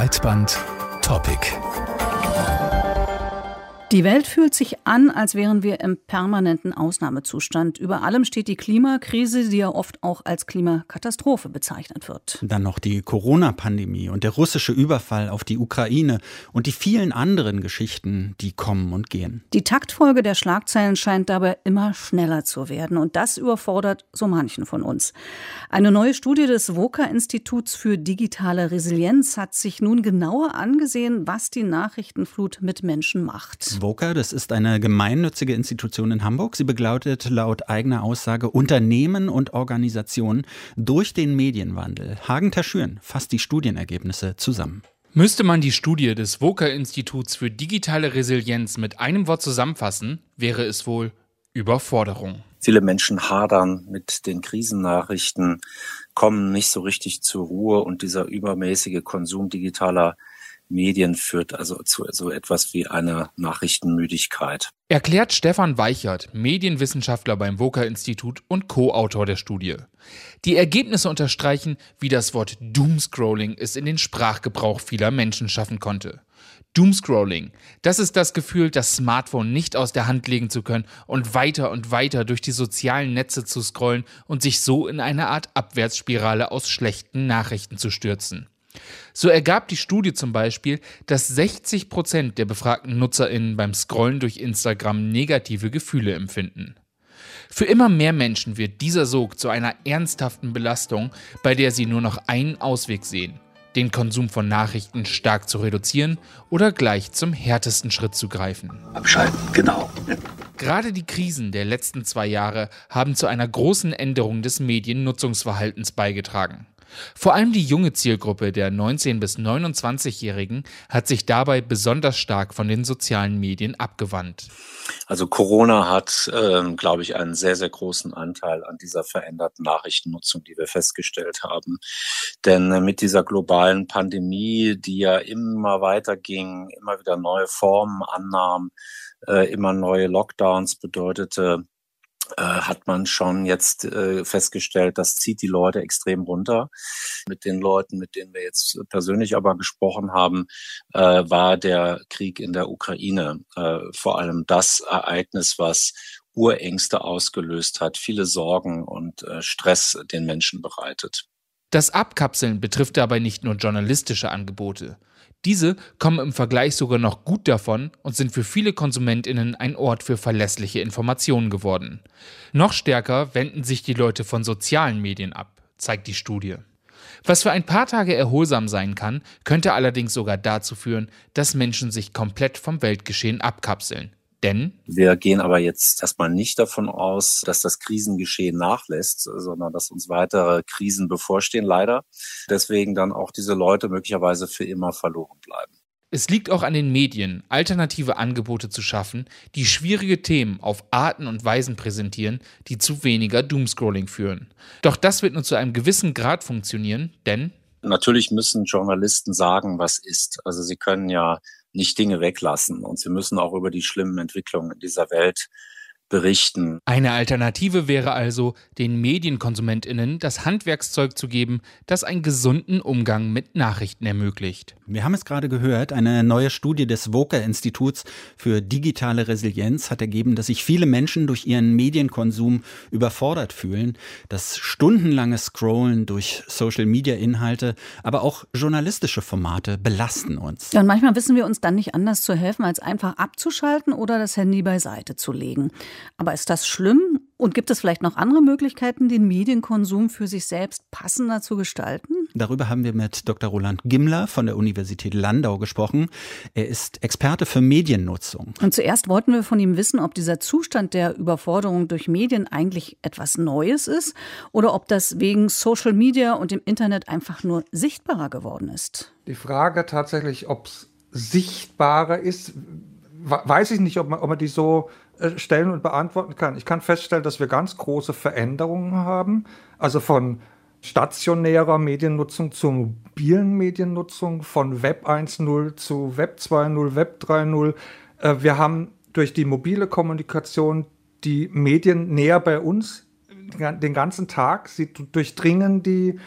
Breitband Topic. Die Welt fühlt sich an, als wären wir im permanenten Ausnahmezustand. Über allem steht die Klimakrise, die ja oft auch als Klimakatastrophe bezeichnet wird. Dann noch die Corona-Pandemie und der russische Überfall auf die Ukraine und die vielen anderen Geschichten, die kommen und gehen. Die Taktfolge der Schlagzeilen scheint dabei immer schneller zu werden und das überfordert so manchen von uns. Eine neue Studie des WOKA-Instituts für digitale Resilienz hat sich nun genauer angesehen, was die Nachrichtenflut mit Menschen macht. Voca, das ist eine gemeinnützige Institution in Hamburg. Sie begleitet laut eigener Aussage Unternehmen und Organisationen durch den Medienwandel. Hagen Taschüren fasst die Studienergebnisse zusammen. Müsste man die Studie des Voca-Instituts für digitale Resilienz mit einem Wort zusammenfassen, wäre es wohl Überforderung. Viele Menschen hadern mit den Krisennachrichten, kommen nicht so richtig zur Ruhe und dieser übermäßige Konsum digitaler Medien führt also zu so etwas wie einer Nachrichtenmüdigkeit. Erklärt Stefan Weichert, Medienwissenschaftler beim Woka-Institut und Co-Autor der Studie. Die Ergebnisse unterstreichen, wie das Wort Doomscrolling es in den Sprachgebrauch vieler Menschen schaffen konnte. Doomscrolling, das ist das Gefühl, das Smartphone nicht aus der Hand legen zu können und weiter und weiter durch die sozialen Netze zu scrollen und sich so in eine Art Abwärtsspirale aus schlechten Nachrichten zu stürzen. So ergab die Studie zum Beispiel, dass 60 Prozent der befragten NutzerInnen beim Scrollen durch Instagram negative Gefühle empfinden. Für immer mehr Menschen wird dieser Sog zu einer ernsthaften Belastung, bei der sie nur noch einen Ausweg sehen, den Konsum von Nachrichten stark zu reduzieren oder gleich zum härtesten Schritt zu greifen. Abschalten, genau. Gerade die Krisen der letzten zwei Jahre haben zu einer großen Änderung des Mediennutzungsverhaltens beigetragen. Vor allem die junge Zielgruppe der 19- bis 29-Jährigen hat sich dabei besonders stark von den sozialen Medien abgewandt. Also Corona hat, ähm, glaube ich, einen sehr, sehr großen Anteil an dieser veränderten Nachrichtennutzung, die wir festgestellt haben. Denn äh, mit dieser globalen Pandemie, die ja immer weiter ging, immer wieder neue Formen annahm, äh, immer neue Lockdowns bedeutete, äh, hat man schon jetzt äh, festgestellt, das zieht die Leute extrem runter. Mit den Leuten, mit denen wir jetzt persönlich aber gesprochen haben, äh, war der Krieg in der Ukraine äh, vor allem das Ereignis, was Urängste ausgelöst hat, viele Sorgen und äh, Stress den Menschen bereitet. Das Abkapseln betrifft dabei nicht nur journalistische Angebote. Diese kommen im Vergleich sogar noch gut davon und sind für viele Konsumentinnen ein Ort für verlässliche Informationen geworden. Noch stärker wenden sich die Leute von sozialen Medien ab, zeigt die Studie. Was für ein paar Tage erholsam sein kann, könnte allerdings sogar dazu führen, dass Menschen sich komplett vom Weltgeschehen abkapseln. Denn wir gehen aber jetzt erstmal nicht davon aus, dass das Krisengeschehen nachlässt, sondern dass uns weitere Krisen bevorstehen, leider. Deswegen dann auch diese Leute möglicherweise für immer verloren bleiben. Es liegt auch an den Medien, alternative Angebote zu schaffen, die schwierige Themen auf Arten und Weisen präsentieren, die zu weniger Doomscrolling führen. Doch das wird nur zu einem gewissen Grad funktionieren, denn Natürlich müssen Journalisten sagen, was ist. Also sie können ja nicht Dinge weglassen. Und sie müssen auch über die schlimmen Entwicklungen in dieser Welt berichten. Eine Alternative wäre also, den Medienkonsumentinnen das Handwerkszeug zu geben, das einen gesunden Umgang mit Nachrichten ermöglicht. Wir haben es gerade gehört, eine neue Studie des Woker-Instituts für digitale Resilienz hat ergeben, dass sich viele Menschen durch ihren Medienkonsum überfordert fühlen. Das stundenlange Scrollen durch Social-Media-Inhalte, aber auch journalistische Formate belasten uns. Ja, und manchmal wissen wir uns dann nicht anders zu helfen, als einfach abzuschalten oder das Handy beiseite zu legen. Aber ist das schlimm? Und gibt es vielleicht noch andere Möglichkeiten, den Medienkonsum für sich selbst passender zu gestalten? Darüber haben wir mit Dr. Roland Gimmler von der Universität Landau gesprochen. Er ist Experte für Mediennutzung. Und zuerst wollten wir von ihm wissen, ob dieser Zustand der Überforderung durch Medien eigentlich etwas Neues ist oder ob das wegen Social Media und dem Internet einfach nur sichtbarer geworden ist. Die Frage tatsächlich, ob es sichtbarer ist, weiß ich nicht, ob man, ob man die so stellen und beantworten kann. Ich kann feststellen, dass wir ganz große Veränderungen haben, also von stationärer Mediennutzung zur mobilen Mediennutzung, von Web 1.0 zu Web 2.0, Web 3.0. Äh, wir haben durch die mobile Kommunikation die Medien näher bei uns den ganzen Tag. Sie durchdringen die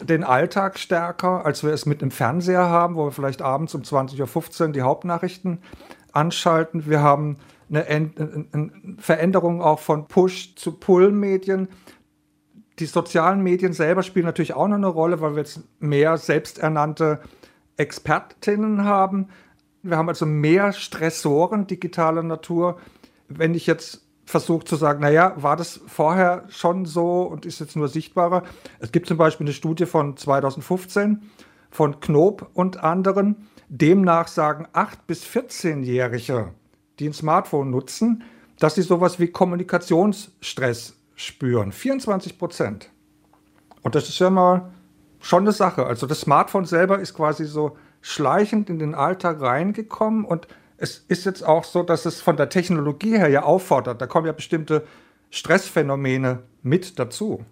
den Alltag stärker, als wir es mit einem Fernseher haben, wo wir vielleicht abends um 20.15 Uhr die Hauptnachrichten anschalten. Wir haben eine, eine Veränderung auch von Push zu Pull-Medien. Die sozialen Medien selber spielen natürlich auch noch eine Rolle, weil wir jetzt mehr selbsternannte Expertinnen haben. Wir haben also mehr Stressoren digitaler Natur. Wenn ich jetzt versuche zu sagen, naja, war das vorher schon so und ist jetzt nur sichtbarer? Es gibt zum Beispiel eine Studie von 2015 von Knob und anderen. Demnach sagen 8- bis 14-Jährige, die ein Smartphone nutzen, dass sie sowas wie Kommunikationsstress spüren. 24 Prozent. Und das ist ja mal schon eine Sache. Also das Smartphone selber ist quasi so schleichend in den Alltag reingekommen und es ist jetzt auch so, dass es von der Technologie her ja auffordert. Da kommen ja bestimmte Stressphänomene mit dazu.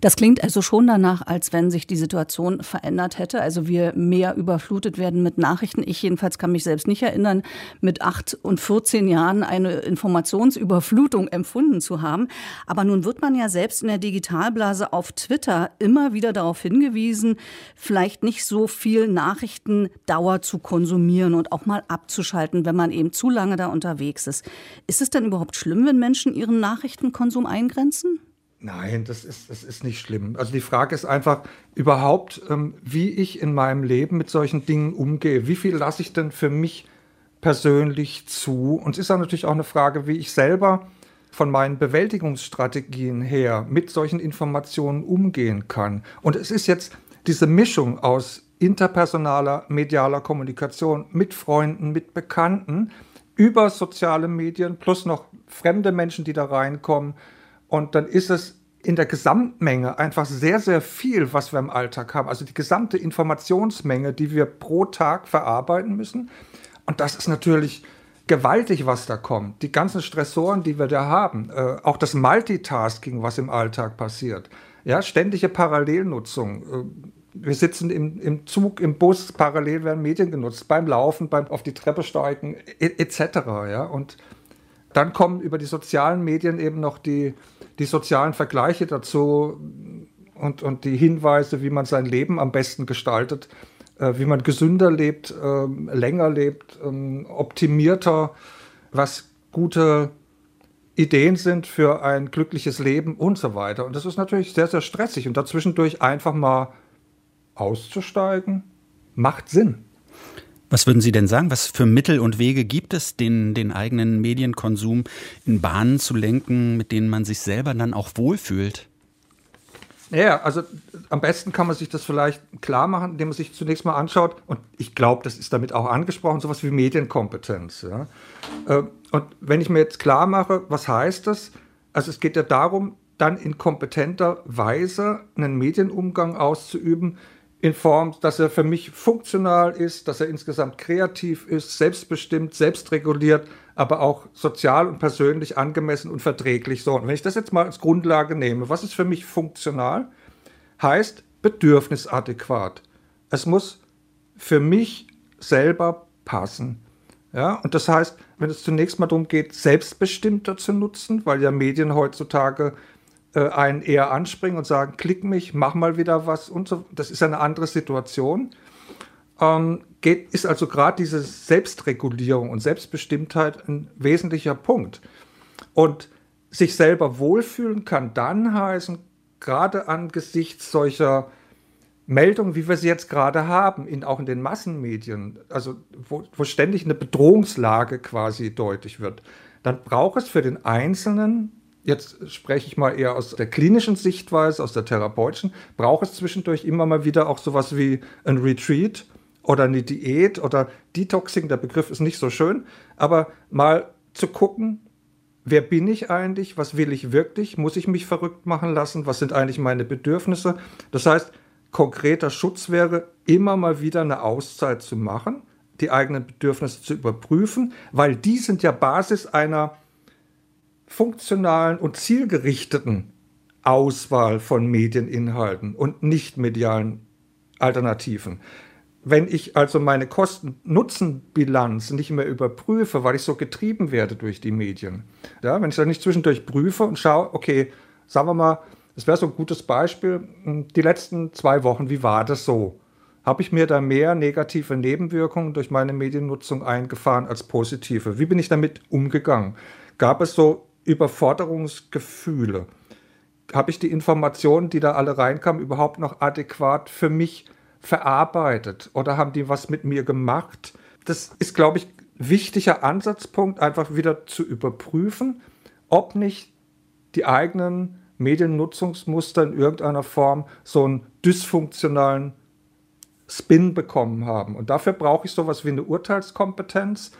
Das klingt also schon danach, als wenn sich die Situation verändert hätte. Also wir mehr überflutet werden mit Nachrichten. Ich jedenfalls kann mich selbst nicht erinnern, mit acht und 14 Jahren eine Informationsüberflutung empfunden zu haben. Aber nun wird man ja selbst in der Digitalblase auf Twitter immer wieder darauf hingewiesen, vielleicht nicht so viel Nachrichtendauer zu konsumieren und auch mal abzuschalten, wenn man eben zu lange da unterwegs ist. Ist es denn überhaupt schlimm, wenn Menschen ihren Nachrichtenkonsum eingrenzen? Nein, das ist, das ist nicht schlimm. Also die Frage ist einfach überhaupt, ähm, wie ich in meinem Leben mit solchen Dingen umgehe. Wie viel lasse ich denn für mich persönlich zu? Und es ist dann natürlich auch eine Frage, wie ich selber von meinen Bewältigungsstrategien her mit solchen Informationen umgehen kann. Und es ist jetzt diese Mischung aus interpersonaler, medialer Kommunikation mit Freunden, mit Bekannten, über soziale Medien, plus noch fremde Menschen, die da reinkommen und dann ist es in der Gesamtmenge einfach sehr, sehr viel, was wir im Alltag haben. Also die gesamte Informationsmenge, die wir pro Tag verarbeiten müssen. Und das ist natürlich gewaltig, was da kommt. Die ganzen Stressoren, die wir da haben. Äh, auch das Multitasking, was im Alltag passiert. Ja, ständige Parallelnutzung. Äh, wir sitzen im, im Zug, im Bus, parallel werden Medien genutzt, beim Laufen, beim auf die Treppe steigen, etc. Ja? Und dann kommen über die sozialen Medien eben noch die, die sozialen Vergleiche dazu und, und die Hinweise, wie man sein Leben am besten gestaltet, äh, wie man gesünder lebt, äh, länger lebt, äh, optimierter, was gute Ideen sind für ein glückliches Leben und so weiter. Und das ist natürlich sehr, sehr stressig. Und dazwischendurch einfach mal auszusteigen, macht Sinn. Was würden Sie denn sagen? Was für Mittel und Wege gibt es, den, den eigenen Medienkonsum in Bahnen zu lenken, mit denen man sich selber dann auch wohlfühlt? Ja, also am besten kann man sich das vielleicht klar machen, indem man sich zunächst mal anschaut, und ich glaube, das ist damit auch angesprochen, sowas wie Medienkompetenz. Ja. Äh, und wenn ich mir jetzt klar mache, was heißt das? Also es geht ja darum, dann in kompetenter Weise einen Medienumgang auszuüben, in Form, dass er für mich funktional ist, dass er insgesamt kreativ ist, selbstbestimmt, selbstreguliert, aber auch sozial und persönlich angemessen und verträglich. So, und wenn ich das jetzt mal als Grundlage nehme, was ist für mich funktional? Heißt bedürfnisadäquat. Es muss für mich selber passen. Ja, und das heißt, wenn es zunächst mal darum geht, selbstbestimmter zu nutzen, weil ja Medien heutzutage äh, einen eher anspringen und sagen, klick mich, mach mal wieder was und so. Das ist eine andere Situation. Ähm, geht, ist also gerade diese Selbstregulierung und Selbstbestimmtheit ein wesentlicher Punkt. Und sich selber wohlfühlen kann dann heißen, gerade angesichts solcher Meldungen, wie wir sie jetzt gerade haben, in, auch in den Massenmedien, also wo, wo ständig eine Bedrohungslage quasi deutlich wird, dann braucht es für den Einzelnen jetzt spreche ich mal eher aus der klinischen Sichtweise, aus der therapeutischen, braucht es zwischendurch immer mal wieder auch sowas wie ein Retreat oder eine Diät oder Detoxing. Der Begriff ist nicht so schön, aber mal zu gucken, wer bin ich eigentlich, was will ich wirklich, muss ich mich verrückt machen lassen, was sind eigentlich meine Bedürfnisse. Das heißt, konkreter Schutz wäre, immer mal wieder eine Auszeit zu machen, die eigenen Bedürfnisse zu überprüfen, weil die sind ja Basis einer funktionalen und zielgerichteten Auswahl von Medieninhalten und nicht medialen Alternativen. Wenn ich also meine Kosten-Nutzen-Bilanz nicht mehr überprüfe, weil ich so getrieben werde durch die Medien, ja, wenn ich dann nicht zwischendurch prüfe und schaue, okay, sagen wir mal, Das wäre so ein gutes Beispiel. Hm, die letzten zwei Wochen, wie war das so? Habe ich mir da mehr negative Nebenwirkungen durch meine Mediennutzung eingefahren als positive? Wie bin ich damit umgegangen? Gab es so Überforderungsgefühle? Habe ich die Informationen, die da alle reinkamen, überhaupt noch adäquat für mich verarbeitet? Oder haben die was mit mir gemacht? Das ist, glaube ich, wichtiger Ansatzpunkt, einfach wieder zu überprüfen, ob nicht die eigenen Mediennutzungsmuster in irgendeiner Form so einen dysfunktionalen Spin bekommen haben. Und dafür brauche ich sowas wie eine Urteilskompetenz,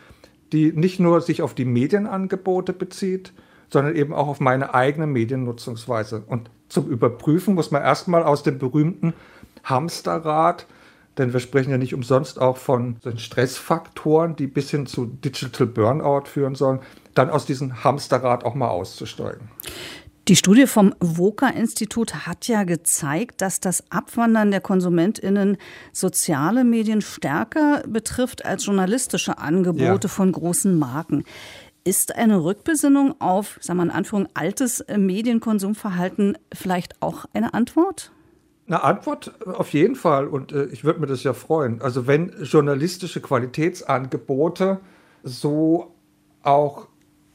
die nicht nur sich auf die Medienangebote bezieht, sondern eben auch auf meine eigene Mediennutzungsweise. Und zum Überprüfen muss man erstmal aus dem berühmten Hamsterrad, denn wir sprechen ja nicht umsonst auch von den Stressfaktoren, die bis hin zu Digital Burnout führen sollen, dann aus diesem Hamsterrad auch mal auszusteigen. Die Studie vom VOCA-Institut hat ja gezeigt, dass das Abwandern der KonsumentInnen soziale Medien stärker betrifft als journalistische Angebote ja. von großen Marken. Ist eine Rückbesinnung auf, sagen wir in Anführung, altes Medienkonsumverhalten vielleicht auch eine Antwort? Eine Antwort auf jeden Fall und äh, ich würde mir das ja freuen. Also wenn journalistische Qualitätsangebote so auch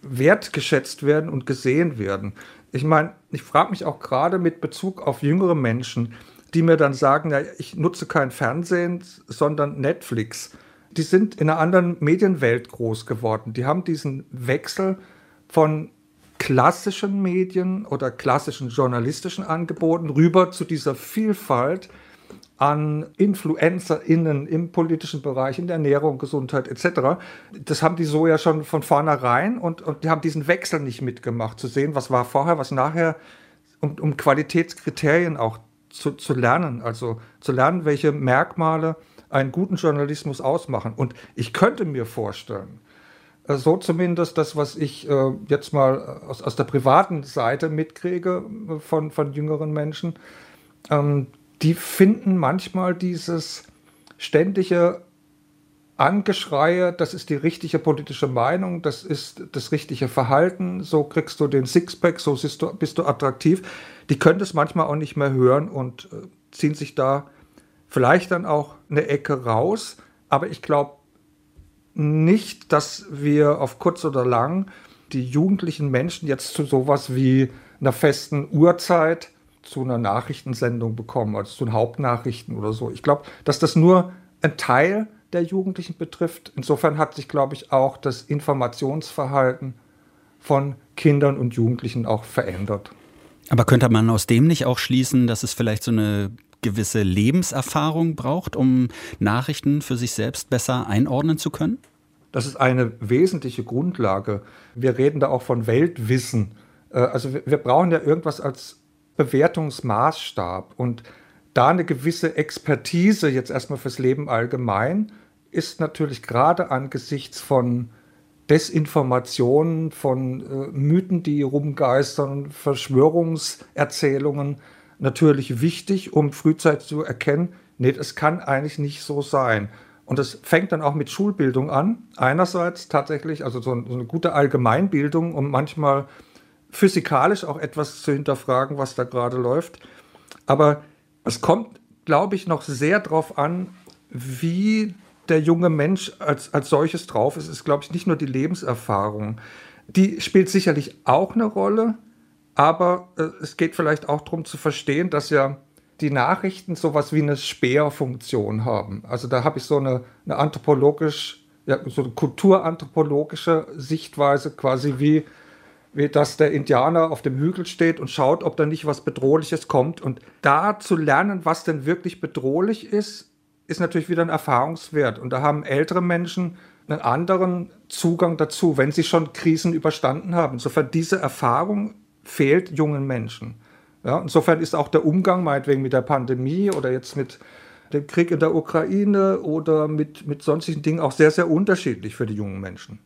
wertgeschätzt werden und gesehen werden. Ich meine, ich frage mich auch gerade mit Bezug auf jüngere Menschen, die mir dann sagen, ja, ich nutze kein Fernsehen, sondern Netflix. Die sind in einer anderen Medienwelt groß geworden. Die haben diesen Wechsel von klassischen Medien oder klassischen journalistischen Angeboten rüber zu dieser Vielfalt an InfluencerInnen im politischen Bereich, in der Ernährung, Gesundheit etc. Das haben die so ja schon von vornherein und, und die haben diesen Wechsel nicht mitgemacht, zu sehen, was war vorher, was nachher, um, um Qualitätskriterien auch zu, zu lernen, also zu lernen, welche Merkmale einen guten Journalismus ausmachen. Und ich könnte mir vorstellen, äh, so zumindest das, was ich äh, jetzt mal aus, aus der privaten Seite mitkriege äh, von, von jüngeren Menschen, ähm, die finden manchmal dieses ständige Angeschreie, das ist die richtige politische Meinung, das ist das richtige Verhalten, so kriegst du den Sixpack, so bist du, bist du attraktiv. Die können das manchmal auch nicht mehr hören und äh, ziehen sich da vielleicht dann auch eine Ecke raus. Aber ich glaube nicht, dass wir auf kurz oder lang die jugendlichen Menschen jetzt zu sowas wie einer festen Uhrzeit zu einer Nachrichtensendung bekommen, also zu den Hauptnachrichten oder so. Ich glaube, dass das nur ein Teil der Jugendlichen betrifft. Insofern hat sich, glaube ich, auch das Informationsverhalten von Kindern und Jugendlichen auch verändert. Aber könnte man aus dem nicht auch schließen, dass es vielleicht so eine gewisse Lebenserfahrung braucht, um Nachrichten für sich selbst besser einordnen zu können? Das ist eine wesentliche Grundlage. Wir reden da auch von Weltwissen. Äh, also wir brauchen ja irgendwas als Bewertungsmaßstab. Und da eine gewisse Expertise jetzt erstmal fürs Leben allgemein ist natürlich gerade angesichts von Desinformationen, von äh, Mythen, die rumgeistern, Verschwörungserzählungen natürlich wichtig, um frühzeitig zu erkennen, nee, es kann eigentlich nicht so sein. Und das fängt dann auch mit Schulbildung an. Einerseits tatsächlich, also so, eine gute Allgemeinbildung, um manchmal physikalisch auch etwas zu hinterfragen, was da gerade läuft. Aber es kommt, glaube ich, noch sehr darauf an, wie der junge Mensch als, als solches drauf ist. Es ist, glaube ich, nicht nur die Lebenserfahrung. Die spielt sicherlich auch eine Rolle, aber äh, es geht vielleicht auch darum zu verstehen, dass ja die Nachrichten sowas wie eine Speerfunktion haben. Also da habe ich so eine, eine anthropologisch, ja, so eine kulturanthropologische Sichtweise quasi wie wie dass der Indianer auf dem Hügel steht und schaut, ob da nicht was Bedrohliches kommt. Und da zu lernen, was denn wirklich bedrohlich ist, ist natürlich wieder ein Erfahrungswert. Und da haben ältere Menschen einen anderen Zugang dazu, wenn sie schon Krisen überstanden haben. Insofern diese Erfahrung fehlt jungen Menschen. Ja, insofern ist auch der Umgang meinetwegen mit der Pandemie oder jetzt mit dem Krieg in der Ukraine oder mit, mit sonstigen Dingen auch sehr, sehr unterschiedlich für die jungen Menschen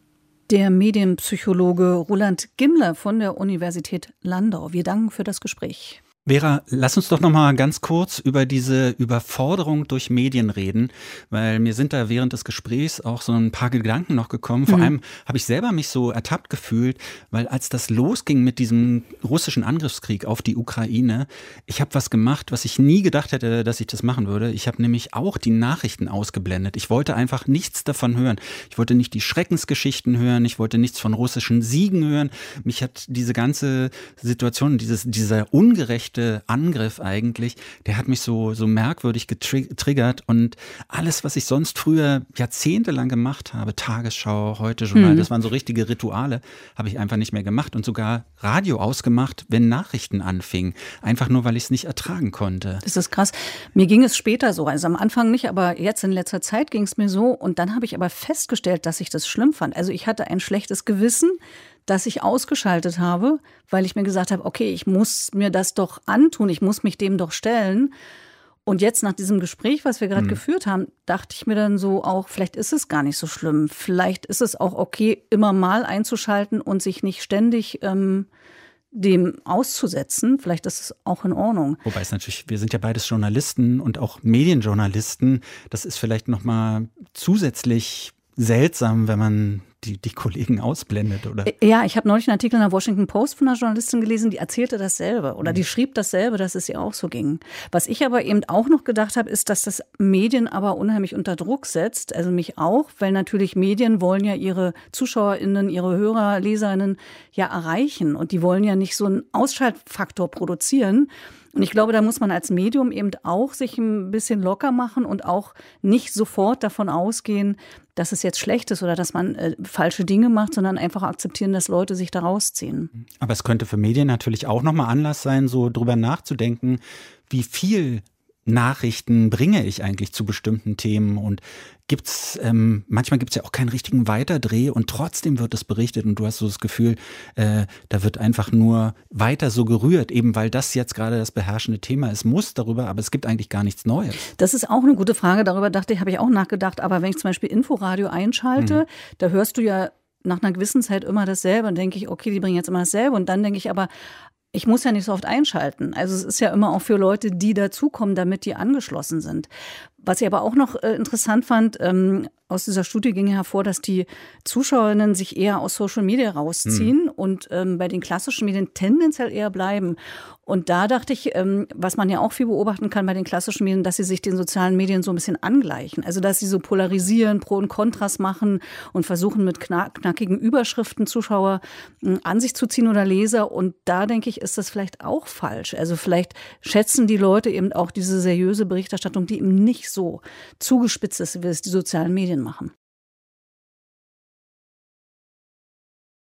der Medienpsychologe Roland Gimler von der Universität Landau. Wir danken für das Gespräch. Vera, lass uns doch noch mal ganz kurz über diese Überforderung durch Medien reden, weil mir sind da während des Gesprächs auch so ein paar Gedanken noch gekommen. Vor mhm. allem habe ich selber mich so ertappt gefühlt, weil als das losging mit diesem russischen Angriffskrieg auf die Ukraine, ich habe was gemacht, was ich nie gedacht hätte, dass ich das machen würde. Ich habe nämlich auch die Nachrichten ausgeblendet. Ich wollte einfach nichts davon hören. Ich wollte nicht die Schreckensgeschichten hören. Ich wollte nichts von russischen Siegen hören. Mich hat diese ganze Situation, dieses, dieser ungerechte rechte Angriff eigentlich, der hat mich so, so merkwürdig getriggert und alles, was ich sonst früher jahrzehntelang gemacht habe, Tagesschau, heute Journal, mhm. das waren so richtige Rituale, habe ich einfach nicht mehr gemacht und sogar Radio ausgemacht, wenn Nachrichten anfingen. Einfach nur, weil ich es nicht ertragen konnte. Das ist krass. Mir ging es später so, also am Anfang nicht, aber jetzt in letzter Zeit ging es mir so und dann habe ich aber festgestellt, dass ich das schlimm fand. Also ich hatte ein schlechtes Gewissen, das ich ausgeschaltet habe, weil ich mir gesagt habe, okay, ich muss mir das doch antun, ich muss mich dem doch stellen. Und jetzt nach diesem Gespräch, was wir gerade mhm. geführt haben, dachte ich mir dann so auch, vielleicht ist es gar nicht so schlimm. Vielleicht ist es auch okay, immer mal einzuschalten und sich nicht ständig ähm, dem auszusetzen. Vielleicht ist es auch in Ordnung. Wobei es natürlich, wir sind ja beides Journalisten und auch Medienjournalisten. Das ist vielleicht noch mal zusätzlich seltsam, wenn man die, die Kollegen ausblendet, oder? Äh, ja, ich habe neulich einen Artikel in der Washington Post von einer Journalistin gelesen, die erzählte dasselbe oder die mhm. schrieb dasselbe, dass es ihr auch so ging. Was ich aber eben auch noch gedacht habe, ist, dass das Medien aber unheimlich unter Druck setzt, also mich auch, weil natürlich Medien wollen ja ihre ZuschauerInnen, ihre Hörer, LeserInnen ja erreichen und die wollen ja nicht so einen Ausschaltfaktor produzieren. Und ich glaube, da muss man als Medium eben auch sich ein bisschen locker machen und auch nicht sofort davon ausgehen, dass es jetzt schlecht ist oder dass man äh, falsche Dinge macht, sondern einfach akzeptieren, dass Leute sich da rausziehen. Aber es könnte für Medien natürlich auch nochmal Anlass sein, so drüber nachzudenken, wie viel Nachrichten bringe ich eigentlich zu bestimmten Themen und gibt's ähm, manchmal gibt's ja auch keinen richtigen Weiterdreh und trotzdem wird es berichtet und du hast so das Gefühl, äh, da wird einfach nur weiter so gerührt, eben weil das jetzt gerade das beherrschende Thema ist, muss darüber, aber es gibt eigentlich gar nichts Neues. Das ist auch eine gute Frage, darüber dachte ich, habe ich auch nachgedacht, aber wenn ich zum Beispiel Inforadio einschalte, mhm. da hörst du ja nach einer gewissen Zeit immer dasselbe und denke ich, okay, die bringen jetzt immer dasselbe und dann denke ich aber, ich muss ja nicht so oft einschalten. Also es ist ja immer auch für Leute, die dazukommen, damit die angeschlossen sind. Was ich aber auch noch äh, interessant fand, ähm, aus dieser Studie ging hervor, dass die Zuschauerinnen sich eher aus Social Media rausziehen mhm. und ähm, bei den klassischen Medien tendenziell eher bleiben. Und da dachte ich, ähm, was man ja auch viel beobachten kann bei den klassischen Medien, dass sie sich den sozialen Medien so ein bisschen angleichen. Also dass sie so polarisieren, Pro und Kontras machen und versuchen mit knackigen Überschriften Zuschauer äh, an sich zu ziehen oder Leser. Und da denke ich, ist das vielleicht auch falsch. Also vielleicht schätzen die Leute eben auch diese seriöse Berichterstattung, die eben nicht so zugespitzt ist, wie es die sozialen Medien machen.